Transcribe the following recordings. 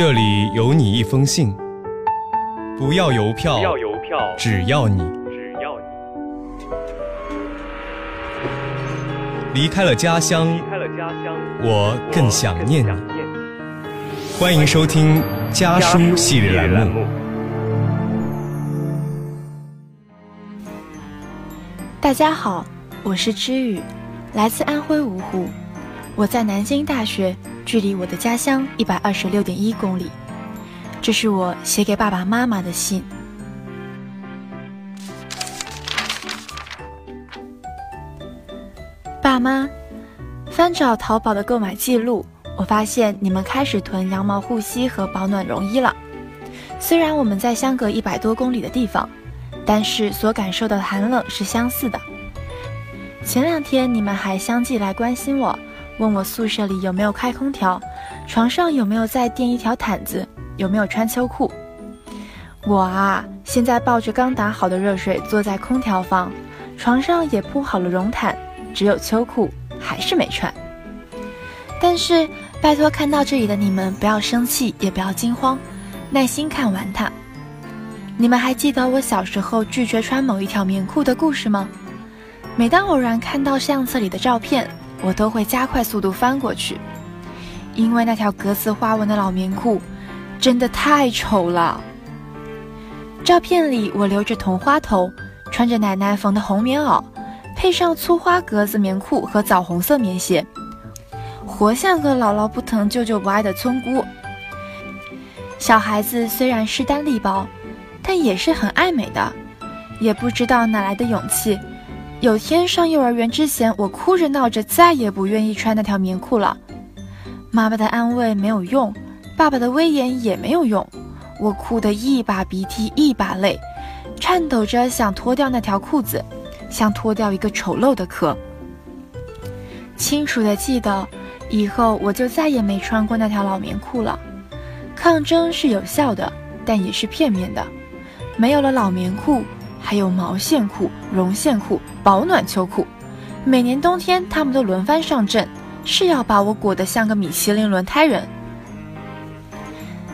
这里有你一封信，不要邮票，不要邮票，只要你只要你离开了家乡，离开了家乡，我更想念你。欢迎收听家家书系列栏目。大家好，我是知雨，来自安徽芜湖。我在南京大学，距离我的家乡一百二十六点一公里。这是我写给爸爸妈妈的信。爸妈，翻找淘宝的购买记录，我发现你们开始囤羊毛护膝和保暖绒衣了。虽然我们在相隔一百多公里的地方，但是所感受到的寒冷是相似的。前两天你们还相继来关心我，问我宿舍里有没有开空调，床上有没有再垫一条毯子，有没有穿秋裤。我啊，现在抱着刚打好的热水坐在空调房，床上也铺好了绒毯，只有秋裤还是没穿。但是拜托，看到这里的你们不要生气，也不要惊慌，耐心看完它。你们还记得我小时候拒绝穿某一条棉裤的故事吗？每当偶然看到相册里的照片，我都会加快速度翻过去，因为那条格子花纹的老棉裤真的太丑了。照片里我留着同花头，穿着奶奶缝的红棉袄，配上粗花格子棉裤和枣红色棉鞋，活像个姥姥不疼舅舅不爱的村姑。小孩子虽然势单力薄，但也是很爱美的，也不知道哪来的勇气。有天上幼儿园之前，我哭着闹着，再也不愿意穿那条棉裤了。妈妈的安慰没有用，爸爸的威严也没有用，我哭得一把鼻涕一把泪，颤抖着想脱掉那条裤子，像脱掉一个丑陋的壳。清楚地记得，以后我就再也没穿过那条老棉裤了。抗争是有效的，但也是片面的。没有了老棉裤，还有毛线裤、绒线裤、保暖秋裤。每年冬天，他们都轮番上阵，是要把我裹得像个米其林轮胎人。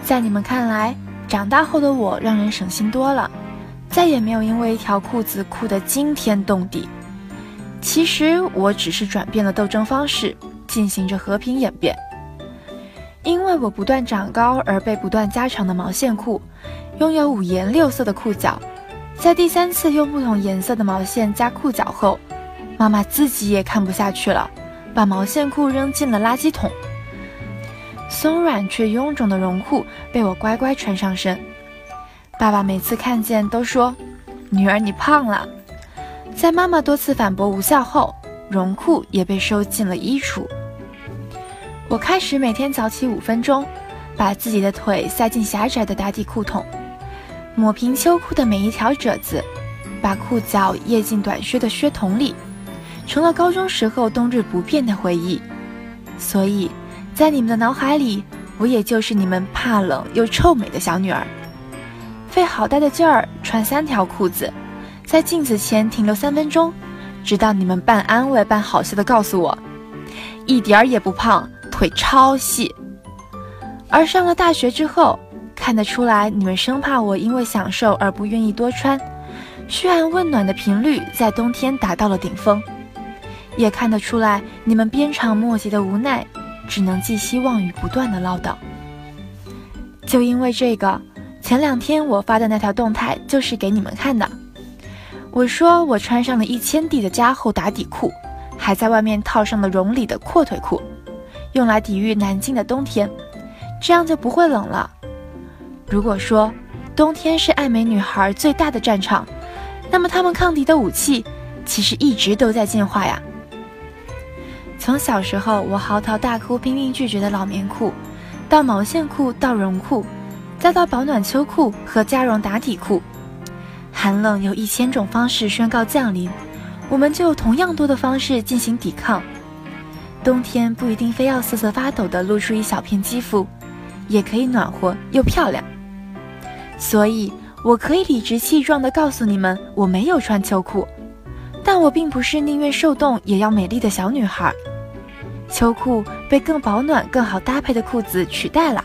在你们看来，长大后的我让人省心多了，再也没有因为一条裤子哭得惊天动地。其实我只是转变了斗争方式，进行着和平演变。因为我不断长高而被不断加长的毛线裤，拥有五颜六色的裤脚，在第三次用不同颜色的毛线加裤脚后，妈妈自己也看不下去了，把毛线裤扔进了垃圾桶。松软却臃肿的绒裤被我乖乖穿上身。爸爸每次看见都说：“女儿，你胖了。”在妈妈多次反驳无效后，绒裤也被收进了衣橱。我开始每天早起五分钟，把自己的腿塞进狭窄的打底裤筒，抹平秋裤的每一条褶子，把裤脚掖进短靴的靴筒里，成了高中时候冬日不变的回忆。所以，在你们的脑海里，我也就是你们怕冷又臭美的小女儿。费好大的劲儿穿三条裤子，在镜子前停留三分钟，直到你们半安慰半好笑的告诉我，一点儿也不胖。腿超细，而上了大学之后，看得出来你们生怕我因为享受而不愿意多穿，嘘寒问暖的频率在冬天达到了顶峰，也看得出来你们鞭长莫及的无奈，只能寄希望于不断的唠叨。就因为这个，前两天我发的那条动态就是给你们看的，我说我穿上了一千 D 的加厚打底裤，还在外面套上了绒里的阔腿裤。用来抵御南京的冬天，这样就不会冷了。如果说冬天是爱美女孩最大的战场，那么她们抗敌的武器其实一直都在进化呀。从小时候我嚎啕大哭、拼命拒绝的老棉裤，到毛线裤，到绒裤，再到保暖秋裤和加绒打底裤，寒冷有一千种方式宣告降临，我们就有同样多的方式进行抵抗。冬天不一定非要瑟瑟发抖地露出一小片肌肤，也可以暖和又漂亮。所以，我可以理直气壮地告诉你们，我没有穿秋裤，但我并不是宁愿受冻也要美丽的小女孩。秋裤被更保暖、更好搭配的裤子取代了。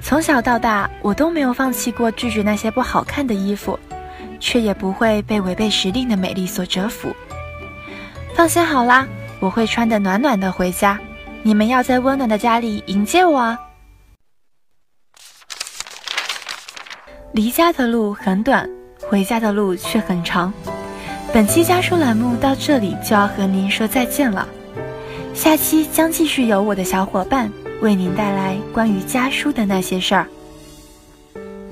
从小到大，我都没有放弃过拒绝那些不好看的衣服，却也不会被违背时令的美丽所折服。放心好啦，我会穿得暖暖的回家，你们要在温暖的家里迎接我啊！离家的路很短，回家的路却很长。本期家书栏目到这里就要和您说再见了，下期将继续由我的小伙伴为您带来关于家书的那些事儿。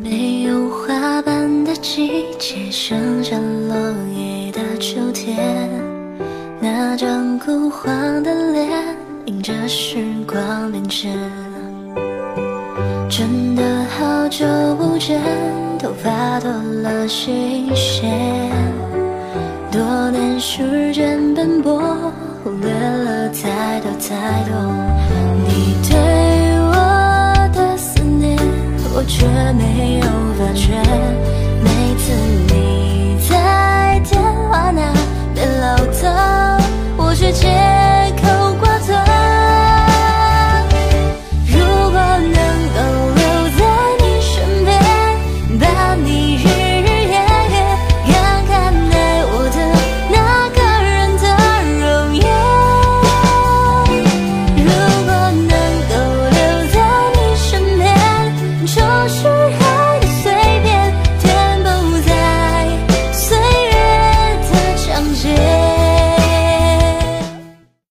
没有花瓣的季节，剩下落叶的秋天，那张枯黄的脸，迎着时光变迁。真的好久不见，头发多了些线。多年时间奔波，忽略了太多太多。你对我的思念，我却没有发。